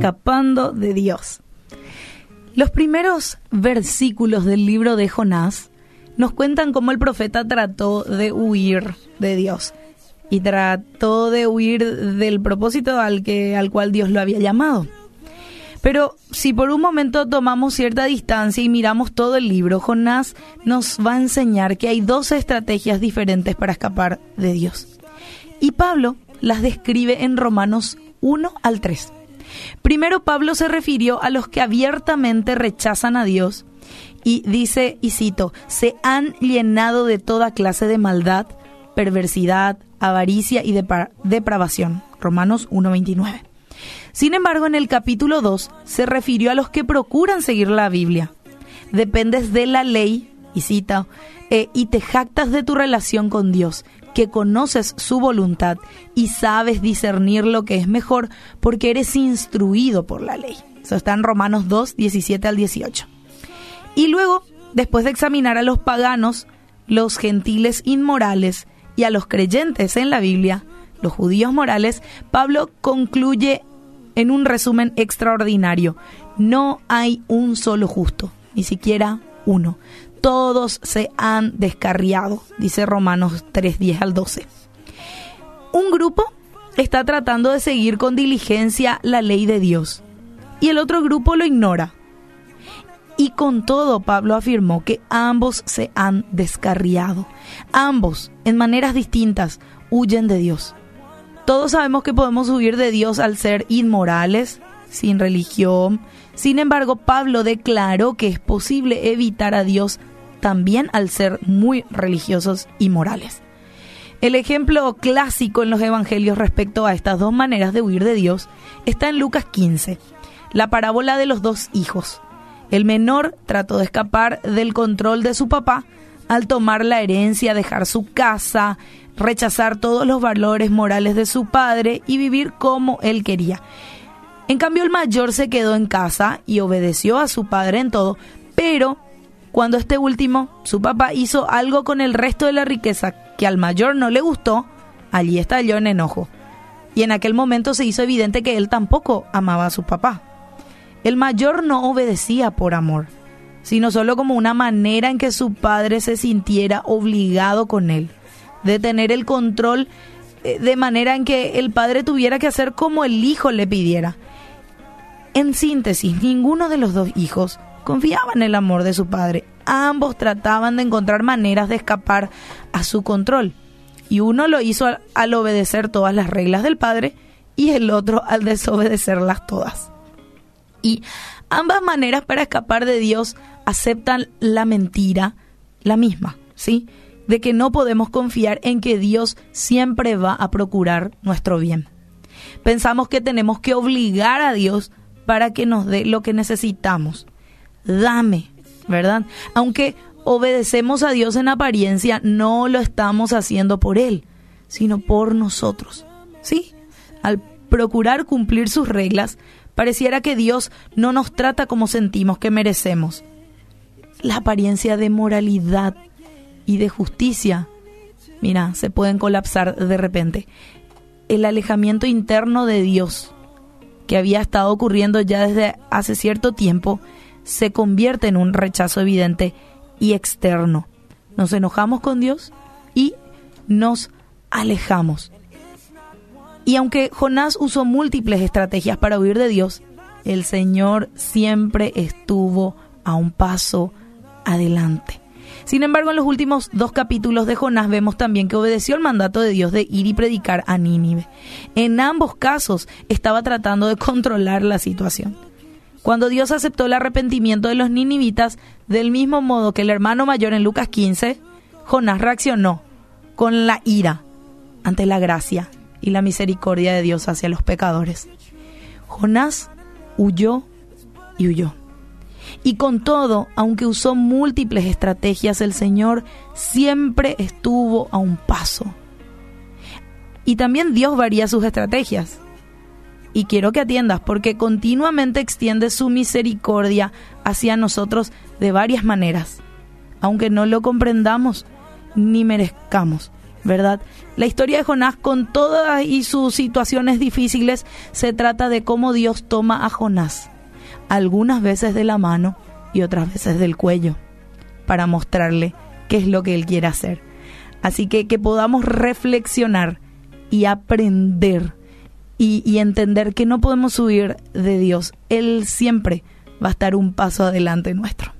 escapando de Dios. Los primeros versículos del libro de Jonás nos cuentan cómo el profeta trató de huir de Dios y trató de huir del propósito al, que, al cual Dios lo había llamado. Pero si por un momento tomamos cierta distancia y miramos todo el libro, Jonás nos va a enseñar que hay dos estrategias diferentes para escapar de Dios. Y Pablo las describe en Romanos 1 al 3. Primero Pablo se refirió a los que abiertamente rechazan a Dios y dice, y cito, se han llenado de toda clase de maldad, perversidad, avaricia y depravación. Romanos 1.29. Sin embargo, en el capítulo 2 se refirió a los que procuran seguir la Biblia. Dependes de la ley, y cita, e, y te jactas de tu relación con Dios, que conoces su voluntad y sabes discernir lo que es mejor porque eres instruido por la ley. Eso está en Romanos 2, 17 al 18. Y luego, después de examinar a los paganos, los gentiles inmorales y a los creyentes en la Biblia, los judíos morales, Pablo concluye en un resumen extraordinario. No hay un solo justo, ni siquiera uno todos se han descarriado, dice Romanos 3, 10 al 12. Un grupo está tratando de seguir con diligencia la ley de Dios y el otro grupo lo ignora. Y con todo, Pablo afirmó que ambos se han descarriado. Ambos, en maneras distintas, huyen de Dios. Todos sabemos que podemos huir de Dios al ser inmorales, sin religión. Sin embargo, Pablo declaró que es posible evitar a Dios también al ser muy religiosos y morales. El ejemplo clásico en los evangelios respecto a estas dos maneras de huir de Dios está en Lucas 15, la parábola de los dos hijos. El menor trató de escapar del control de su papá al tomar la herencia, dejar su casa, rechazar todos los valores morales de su padre y vivir como él quería. En cambio el mayor se quedó en casa y obedeció a su padre en todo, pero cuando este último, su papá, hizo algo con el resto de la riqueza que al mayor no le gustó, allí estalló en enojo. Y en aquel momento se hizo evidente que él tampoco amaba a su papá. El mayor no obedecía por amor, sino solo como una manera en que su padre se sintiera obligado con él, de tener el control eh, de manera en que el padre tuviera que hacer como el hijo le pidiera. En síntesis, ninguno de los dos hijos confiaba en el amor de su padre. Ambos trataban de encontrar maneras de escapar a su control. Y uno lo hizo al, obedecer todas las reglas del padre y el otro al desobedecerlas todas. Y ambas maneras para escapar de Dios aceptan la mentira, la misma, ¿sí? De que no podemos confiar en que Dios siempre va a procurar nuestro bien. Pensamos que tenemos que obligar a Dios para que nos dé lo que necesitamos dame, ¿verdad? Aunque obedecemos a Dios en apariencia, no lo estamos haciendo por Él, sino por nosotros. ¿Sí? Al procurar cumplir sus reglas, pareciera que Dios no nos trata como sentimos que merecemos. La apariencia de moralidad y de justicia, mira, se pueden colapsar de repente. El alejamiento interno de Dios, que había estado ocurriendo ya desde hace cierto tiempo, se convierte en un rechazo evidente y externo. Nos enojamos con Dios y nos alejamos. Y aunque Jonás usó múltiples estrategias para huir de Dios, el Señor siempre estuvo a un paso adelante. Sin embargo, en los últimos dos capítulos de Jonás vemos también que obedeció el mandato de Dios de ir y predicar a Nínive. En ambos casos estaba tratando de controlar la situación. Cuando Dios aceptó el arrepentimiento de los ninivitas, del mismo modo que el hermano mayor en Lucas 15, Jonás reaccionó con la ira ante la gracia y la misericordia de Dios hacia los pecadores. Jonás huyó y huyó. Y con todo, aunque usó múltiples estrategias, el Señor siempre estuvo a un paso. Y también Dios varía sus estrategias y quiero que atiendas porque continuamente extiende su misericordia hacia nosotros de varias maneras, aunque no lo comprendamos ni merezcamos. ¿verdad? La historia de Jonás, con todas y sus situaciones difíciles, se trata de cómo Dios toma a Jonás, algunas veces de la mano y otras veces del cuello, para mostrarle qué es lo que Él quiere hacer. Así que que podamos reflexionar y aprender y, y entender que no podemos huir de Dios. Él siempre va a estar un paso adelante nuestro.